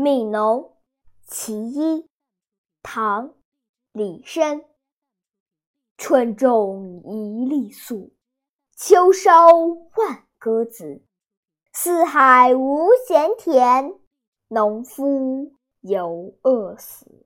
悯农其一唐李绅。春种一粒粟秋收万颗子。四海无闲田农夫犹饿死。